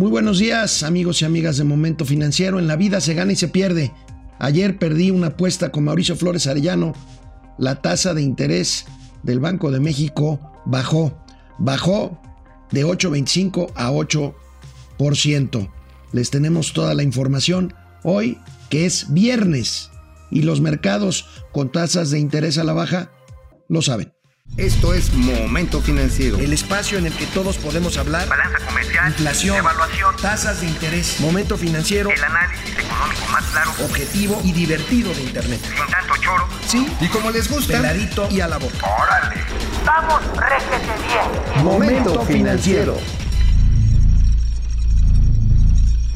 Muy buenos días, amigos y amigas de Momento Financiero. En la vida se gana y se pierde. Ayer perdí una apuesta con Mauricio Flores Arellano. La tasa de interés del Banco de México bajó. Bajó de 8.25 a 8%. Les tenemos toda la información hoy, que es viernes, y los mercados con tasas de interés a la baja lo saben. Esto es Momento Financiero. El espacio en el que todos podemos hablar. Balanza comercial. Inflación. Evaluación. Tasas de interés. Momento Financiero. El análisis económico más claro. Objetivo y divertido de Internet. Sin tanto choro. Sí. Y como les gusta. Peladito y a la boca. ¡Órale! ¡Vamos, réjete bien! Momento Financiero.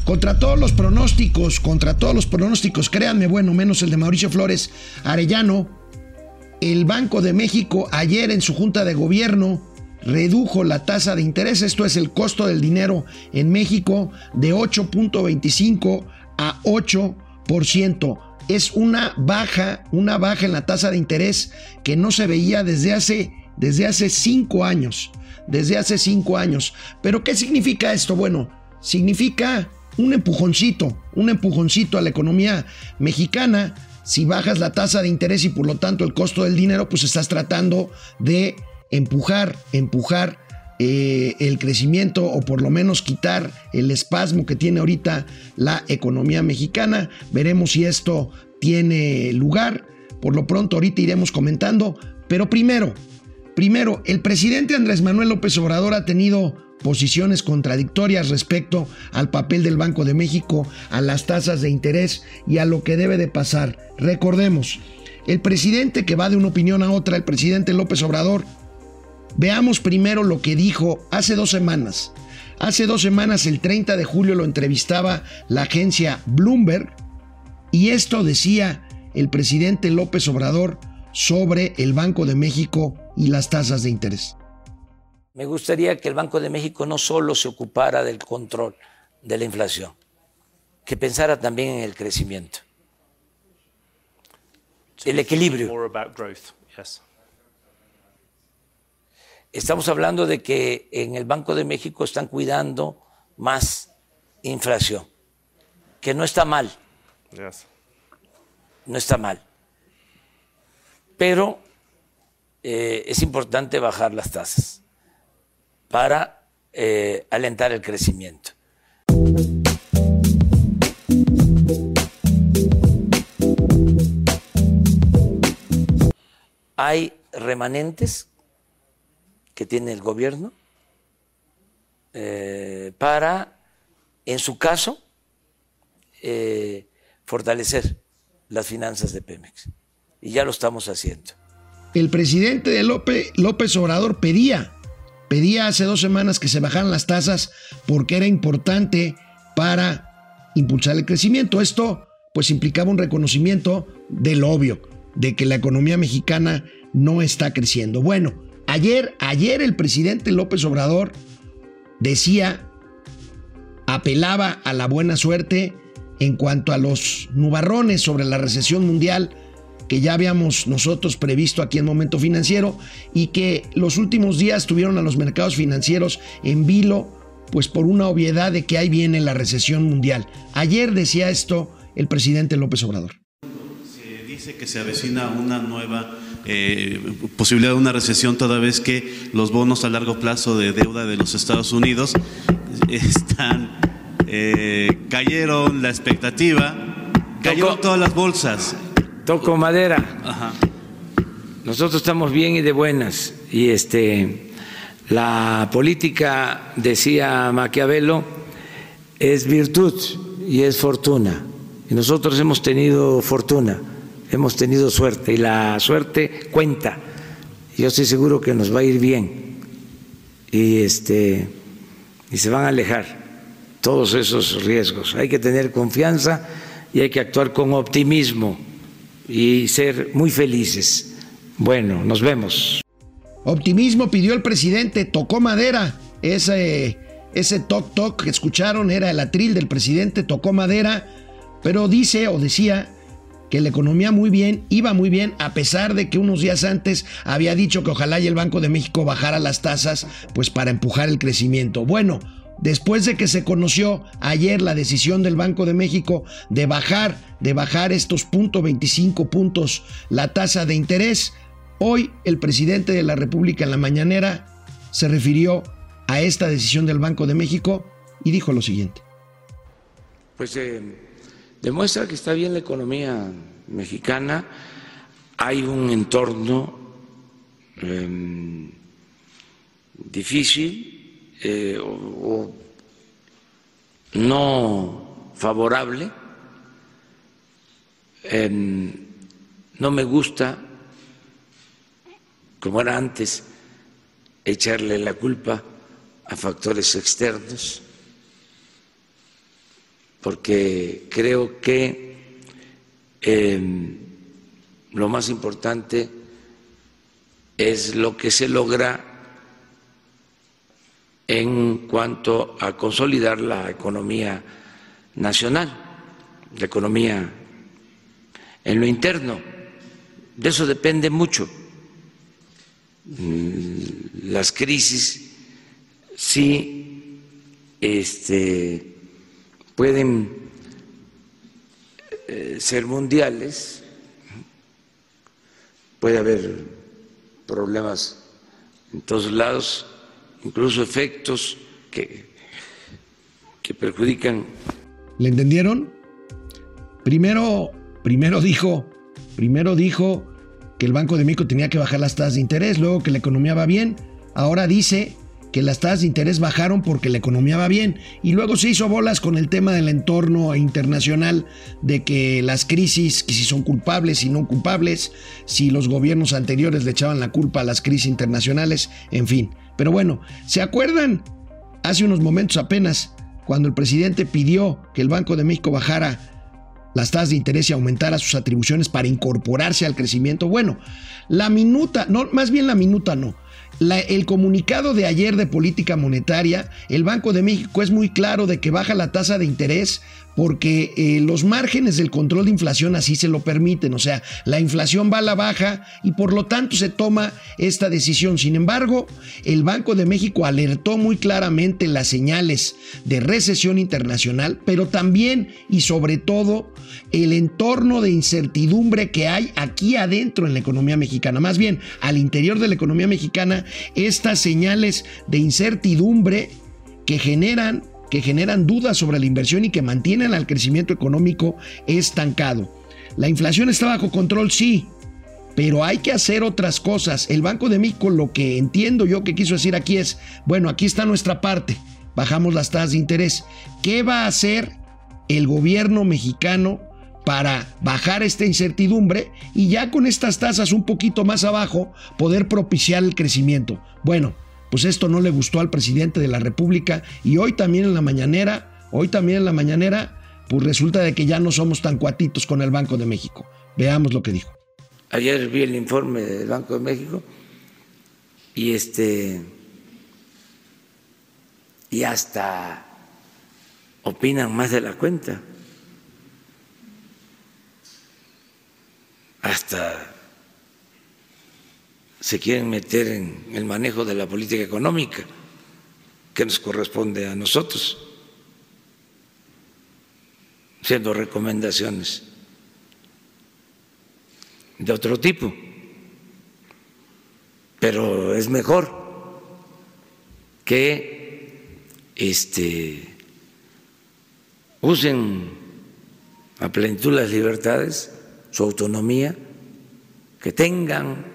Contra todos los pronósticos, contra todos los pronósticos, créanme, bueno, menos el de Mauricio Flores Arellano, el Banco de México ayer en su junta de gobierno redujo la tasa de interés, esto es el costo del dinero en México, de 8.25 a 8%. Es una baja, una baja en la tasa de interés que no se veía desde hace, desde hace cinco años. Desde hace cinco años. Pero ¿qué significa esto? Bueno, significa un empujoncito, un empujoncito a la economía mexicana si bajas la tasa de interés y por lo tanto el costo del dinero, pues estás tratando de empujar, empujar eh, el crecimiento o por lo menos quitar el espasmo que tiene ahorita la economía mexicana. Veremos si esto tiene lugar. Por lo pronto ahorita iremos comentando. Pero primero, primero, el presidente Andrés Manuel López Obrador ha tenido posiciones contradictorias respecto al papel del Banco de México, a las tasas de interés y a lo que debe de pasar. Recordemos, el presidente que va de una opinión a otra, el presidente López Obrador, veamos primero lo que dijo hace dos semanas. Hace dos semanas, el 30 de julio, lo entrevistaba la agencia Bloomberg y esto decía el presidente López Obrador sobre el Banco de México y las tasas de interés. Me gustaría que el Banco de México no solo se ocupara del control de la inflación, que pensara también en el crecimiento, el equilibrio. Estamos hablando de que en el Banco de México están cuidando más inflación, que no está mal, no está mal, pero eh, es importante bajar las tasas para eh, alentar el crecimiento. Hay remanentes que tiene el gobierno eh, para, en su caso, eh, fortalecer las finanzas de Pemex. Y ya lo estamos haciendo. El presidente de López, López Obrador pedía Pedía hace dos semanas que se bajaran las tasas porque era importante para impulsar el crecimiento. Esto pues implicaba un reconocimiento del obvio, de que la economía mexicana no está creciendo. Bueno, ayer, ayer el presidente López Obrador decía, apelaba a la buena suerte en cuanto a los nubarrones sobre la recesión mundial que ya habíamos nosotros previsto aquí en Momento Financiero y que los últimos días tuvieron a los mercados financieros en vilo, pues por una obviedad de que ahí viene la recesión mundial. Ayer decía esto el presidente López Obrador. Se dice que se avecina una nueva eh, posibilidad de una recesión toda vez que los bonos a largo plazo de deuda de los Estados Unidos están eh, cayeron la expectativa, cayeron todas las bolsas toco madera. Nosotros estamos bien y de buenas. Y este, la política, decía Maquiavelo, es virtud y es fortuna. Y nosotros hemos tenido fortuna, hemos tenido suerte. Y la suerte cuenta. Yo estoy seguro que nos va a ir bien. Y, este, y se van a alejar todos esos riesgos. Hay que tener confianza y hay que actuar con optimismo y ser muy felices. Bueno, nos vemos. Optimismo pidió el presidente, tocó madera. Ese, ese toc toc que escucharon era el atril del presidente, tocó madera, pero dice o decía que la economía muy bien, iba muy bien, a pesar de que unos días antes había dicho que ojalá y el Banco de México bajara las tasas, pues para empujar el crecimiento. Bueno, después de que se conoció ayer la decisión del Banco de México de bajar, de bajar estos 0.25 puntos la tasa de interés, hoy el presidente de la República en la mañanera se refirió a esta decisión del Banco de México y dijo lo siguiente. Pues eh, demuestra que está bien la economía mexicana, hay un entorno em, difícil eh, o, no favorable. No me gusta, como era antes, echarle la culpa a factores externos, porque creo que em, lo más importante es lo que se logra en cuanto a consolidar la economía nacional, la economía en lo interno. De eso depende mucho. Mm, las crisis sí este, pueden eh, ser mundiales, puede haber problemas en todos lados, incluso efectos que, que perjudican. ¿Le entendieron? Primero, primero dijo, primero dijo que el Banco de México tenía que bajar las tasas de interés, luego que la economía va bien, ahora dice que las tasas de interés bajaron porque la economía va bien y luego se hizo bolas con el tema del entorno internacional de que las crisis, que si son culpables, y no culpables, si los gobiernos anteriores le echaban la culpa a las crisis internacionales, en fin. Pero bueno, ¿se acuerdan? Hace unos momentos apenas, cuando el presidente pidió que el Banco de México bajara las tasas de interés y aumentara sus atribuciones para incorporarse al crecimiento. Bueno, la minuta, no, más bien la minuta no el comunicado de ayer de política monetaria, el Banco de México es muy claro de que baja la tasa de interés porque eh, los márgenes del control de inflación así se lo permiten, o sea, la inflación va a la baja y por lo tanto se toma esta decisión. Sin embargo, el Banco de México alertó muy claramente las señales de recesión internacional, pero también y sobre todo el entorno de incertidumbre que hay aquí adentro en la economía mexicana, más bien al interior de la economía mexicana estas señales de incertidumbre que generan que generan dudas sobre la inversión y que mantienen al crecimiento económico estancado. La inflación está bajo control, sí, pero hay que hacer otras cosas. El Banco de México lo que entiendo yo que quiso decir aquí es, bueno, aquí está nuestra parte, bajamos las tasas de interés. ¿Qué va a hacer el gobierno mexicano para bajar esta incertidumbre y ya con estas tasas un poquito más abajo poder propiciar el crecimiento. Bueno, pues esto no le gustó al presidente de la República y hoy también en la mañanera, hoy también en la mañanera, pues resulta de que ya no somos tan cuatitos con el Banco de México. Veamos lo que dijo. Ayer vi el informe del Banco de México y este y hasta opinan más de la cuenta. hasta se quieren meter en el manejo de la política económica que nos corresponde a nosotros, siendo recomendaciones de otro tipo. Pero es mejor que este, usen a plenitud las libertades su autonomía, que tengan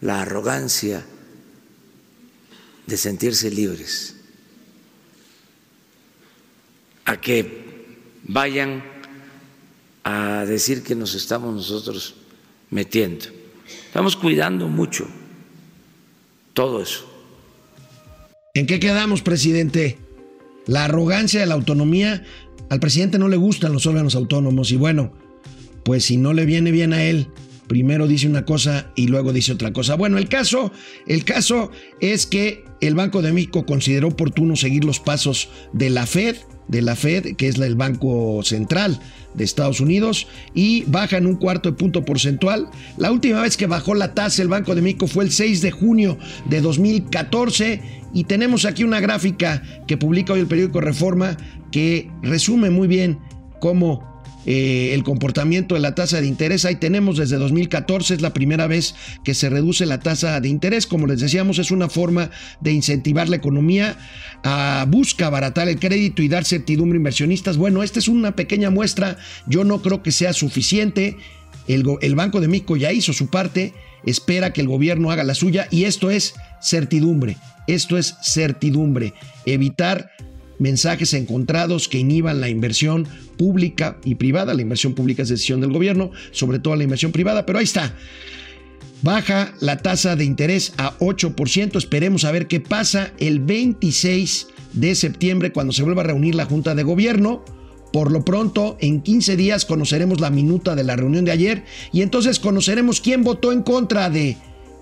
la arrogancia de sentirse libres, a que vayan a decir que nos estamos nosotros metiendo. Estamos cuidando mucho todo eso. ¿En qué quedamos, presidente? La arrogancia de la autonomía, al presidente no le gustan los órganos autónomos y bueno, pues si no le viene bien a él, primero dice una cosa y luego dice otra cosa. Bueno, el caso, el caso es que el Banco de México consideró oportuno seguir los pasos de la Fed, de la Fed, que es el Banco Central de Estados Unidos, y baja en un cuarto de punto porcentual. La última vez que bajó la tasa el Banco de México fue el 6 de junio de 2014, y tenemos aquí una gráfica que publica hoy el periódico Reforma que resume muy bien cómo eh, el comportamiento de la tasa de interés. Ahí tenemos desde 2014, es la primera vez que se reduce la tasa de interés. Como les decíamos, es una forma de incentivar la economía, a, busca abaratar el crédito y dar certidumbre a inversionistas. Bueno, esta es una pequeña muestra, yo no creo que sea suficiente. El, el Banco de México ya hizo su parte, espera que el gobierno haga la suya y esto es certidumbre. Esto es certidumbre, evitar mensajes encontrados que inhiban la inversión pública y privada. La inversión pública es decisión del gobierno, sobre todo la inversión privada, pero ahí está. Baja la tasa de interés a 8%. Esperemos a ver qué pasa el 26 de septiembre cuando se vuelva a reunir la Junta de Gobierno. Por lo pronto, en 15 días conoceremos la minuta de la reunión de ayer y entonces conoceremos quién votó en contra de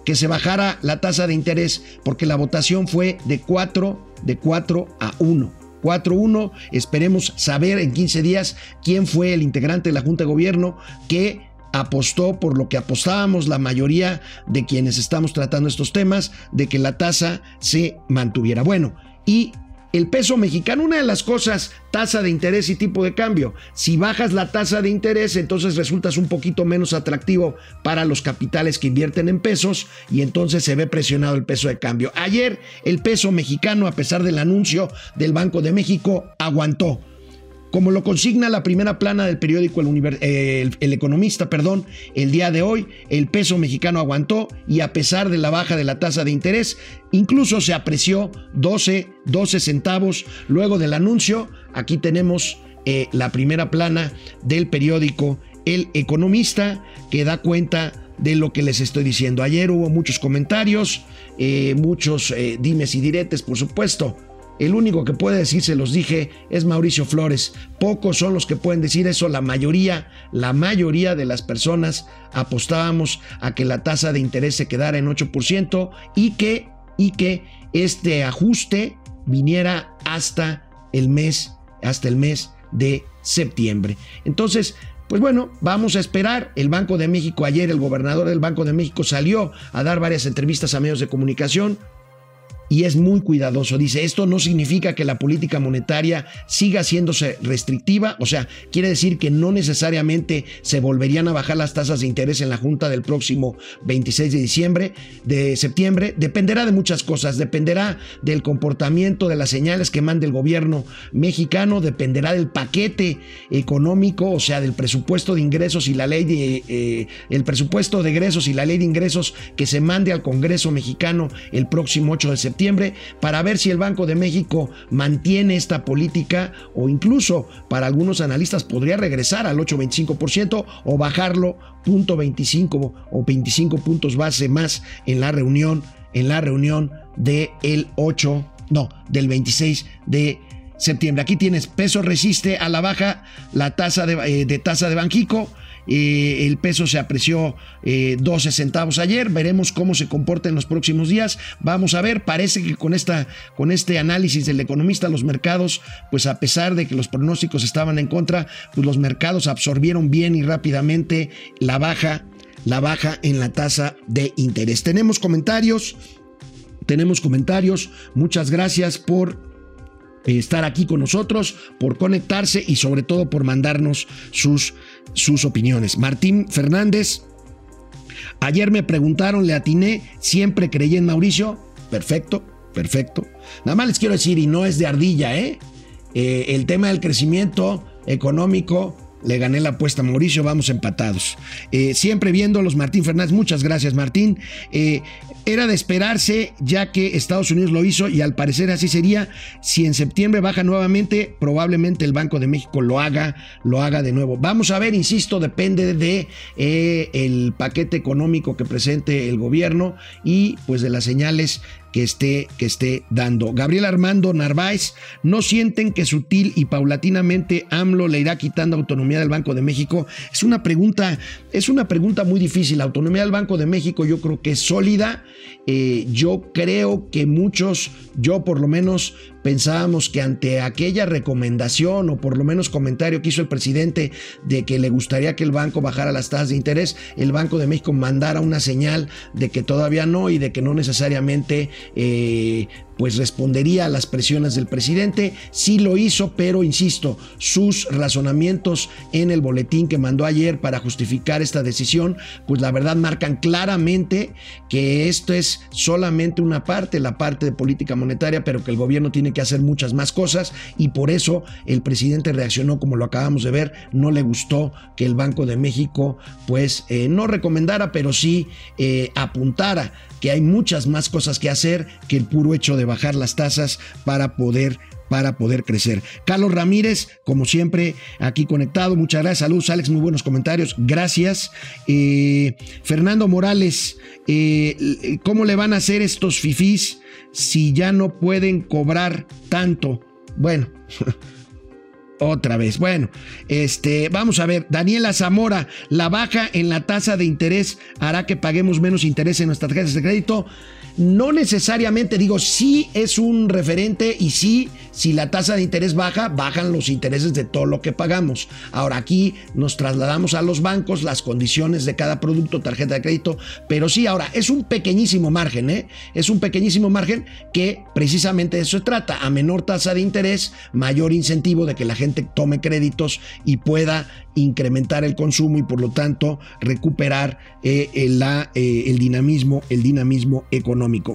que se bajara la tasa de interés, porque la votación fue de 4, de 4 a 1. 4-1. Esperemos saber en 15 días quién fue el integrante de la Junta de Gobierno que apostó por lo que apostábamos la mayoría de quienes estamos tratando estos temas, de que la tasa se mantuviera. Bueno, y el peso mexicano, una de las cosas, tasa de interés y tipo de cambio. Si bajas la tasa de interés, entonces resultas un poquito menos atractivo para los capitales que invierten en pesos y entonces se ve presionado el peso de cambio. Ayer el peso mexicano, a pesar del anuncio del Banco de México, aguantó como lo consigna la primera plana del periódico el, el, Economista, perdón, el día de hoy, el peso mexicano aguantó y a pesar de la baja de la tasa de interés, incluso se apreció 12, 12 centavos luego del anuncio. Aquí tenemos eh, la primera plana del periódico El Economista que da cuenta de lo que les estoy diciendo. Ayer hubo muchos comentarios, eh, muchos eh, dimes y diretes, por supuesto. El único que puede decir, se los dije, es Mauricio Flores. Pocos son los que pueden decir eso. La mayoría, la mayoría de las personas apostábamos a que la tasa de interés se quedara en 8% y que, y que este ajuste viniera hasta el mes, hasta el mes de septiembre. Entonces, pues bueno, vamos a esperar. El Banco de México, ayer el gobernador del Banco de México salió a dar varias entrevistas a medios de comunicación y es muy cuidadoso. Dice, esto no significa que la política monetaria siga haciéndose restrictiva, o sea, quiere decir que no necesariamente se volverían a bajar las tasas de interés en la Junta del próximo 26 de diciembre, de septiembre. Dependerá de muchas cosas, dependerá del comportamiento, de las señales que mande el gobierno mexicano, dependerá del paquete económico, o sea, del presupuesto de ingresos y la ley de, eh, el presupuesto de egresos y la ley de ingresos que se mande al Congreso mexicano el próximo 8 de septiembre para ver si el Banco de México mantiene esta política o incluso para algunos analistas podría regresar al 8.25% o bajarlo 0.25 o 25 puntos base más en la reunión en la reunión del el 8 no, del 26 de septiembre. Aquí tienes peso resiste a la baja la tasa de, eh, de tasa de Banjico el peso se apreció 12 eh, centavos ayer. Veremos cómo se comporta en los próximos días. Vamos a ver. Parece que con, esta, con este análisis del economista, los mercados, pues a pesar de que los pronósticos estaban en contra, pues los mercados absorbieron bien y rápidamente la baja, la baja en la tasa de interés. Tenemos comentarios. Tenemos comentarios. Muchas gracias por estar aquí con nosotros, por conectarse y sobre todo por mandarnos sus, sus opiniones. Martín Fernández, ayer me preguntaron, le atiné, siempre creí en Mauricio. Perfecto, perfecto. Nada más les quiero decir, y no es de ardilla, ¿eh? eh el tema del crecimiento económico le gané la apuesta a Mauricio, vamos empatados. Eh, siempre viéndolos, Martín Fernández, muchas gracias Martín. Eh, era de esperarse ya que Estados Unidos lo hizo y al parecer así sería. Si en septiembre baja nuevamente, probablemente el Banco de México lo haga, lo haga de nuevo. Vamos a ver, insisto, depende de eh, el paquete económico que presente el gobierno y pues de las señales que esté, que esté dando. Gabriel Armando Narváez, ¿no sienten que sutil y paulatinamente AMLO le irá quitando autonomía del Banco de México? Es una pregunta, es una pregunta muy difícil. La autonomía del Banco de México yo creo que es sólida. Eh, yo creo que muchos, yo por lo menos pensábamos que ante aquella recomendación o por lo menos comentario que hizo el presidente de que le gustaría que el banco bajara las tasas de interés, el Banco de México mandara una señal de que todavía no y de que no necesariamente eh, pues respondería a las presiones del presidente. Sí lo hizo, pero insisto, sus razonamientos en el boletín que mandó ayer para justificar esta decisión, pues la verdad marcan claramente que esto es solamente una parte, la parte de política monetaria, pero que el gobierno tiene que hacer muchas más cosas y por eso el presidente reaccionó como lo acabamos de ver, no le gustó que el Banco de México pues eh, no recomendara, pero sí eh, apuntara que hay muchas más cosas que hacer que el puro hecho de bajar las tasas para poder para poder crecer. Carlos Ramírez, como siempre, aquí conectado. Muchas gracias. Saludos, Alex. Muy buenos comentarios. Gracias. Eh, Fernando Morales, eh, ¿cómo le van a hacer estos fifís si ya no pueden cobrar tanto? Bueno. Otra vez. Bueno, este, vamos a ver. Daniela Zamora, la baja en la tasa de interés hará que paguemos menos interés en nuestras tarjetas de crédito. No necesariamente, digo, sí es un referente y sí, si la tasa de interés baja, bajan los intereses de todo lo que pagamos. Ahora aquí nos trasladamos a los bancos, las condiciones de cada producto, tarjeta de crédito, pero sí, ahora es un pequeñísimo margen, ¿eh? Es un pequeñísimo margen que precisamente de eso se trata. A menor tasa de interés, mayor incentivo de que la gente tome créditos y pueda incrementar el consumo y por lo tanto recuperar eh, el, la, eh, el dinamismo, el dinamismo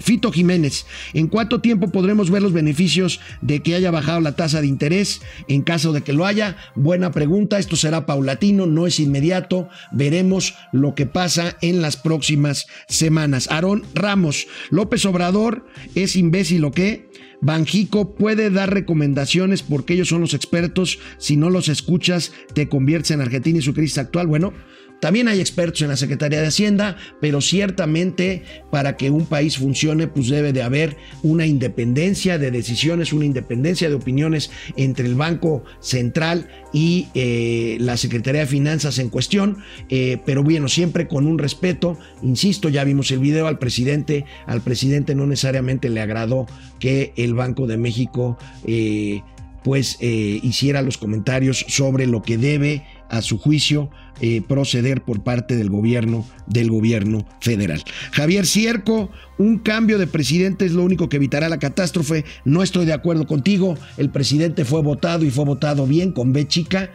Fito Jiménez, ¿en cuánto tiempo podremos ver los beneficios de que haya bajado la tasa de interés? En caso de que lo haya, buena pregunta, esto será paulatino, no es inmediato, veremos lo que pasa en las próximas semanas. Aarón Ramos, López Obrador es imbécil o qué? Banjico puede dar recomendaciones porque ellos son los expertos. Si no los escuchas, te conviertes en Argentina y su crisis actual. Bueno, también hay expertos en la Secretaría de Hacienda, pero ciertamente para que un país funcione, pues debe de haber una independencia de decisiones, una independencia de opiniones entre el Banco Central y eh, la Secretaría de Finanzas en cuestión. Eh, pero bueno, siempre con un respeto. Insisto, ya vimos el video al presidente. Al presidente no necesariamente le agradó que el Banco de México eh, pues hiciera los comentarios sobre lo que debe a su juicio eh, proceder por parte del gobierno del gobierno federal. Javier Cierco, un cambio de presidente es lo único que evitará la catástrofe. No estoy de acuerdo contigo. El presidente fue votado y fue votado bien con B chica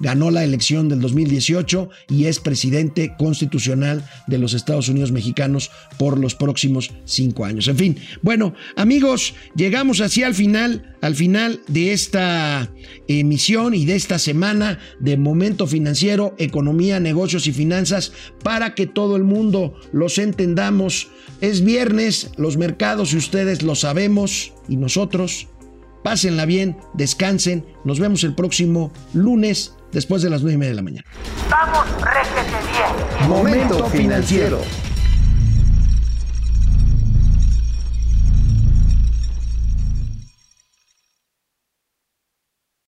ganó la elección del 2018 y es presidente constitucional de los Estados Unidos mexicanos por los próximos cinco años. En fin, bueno, amigos, llegamos así al final, al final de esta emisión y de esta semana de Momento Financiero, Economía, Negocios y Finanzas para que todo el mundo los entendamos. Es viernes, los mercados y ustedes lo sabemos y nosotros. Pásenla bien, descansen. Nos vemos el próximo lunes después de las 9 y media de la mañana. Vamos, réjete bien. Momento financiero.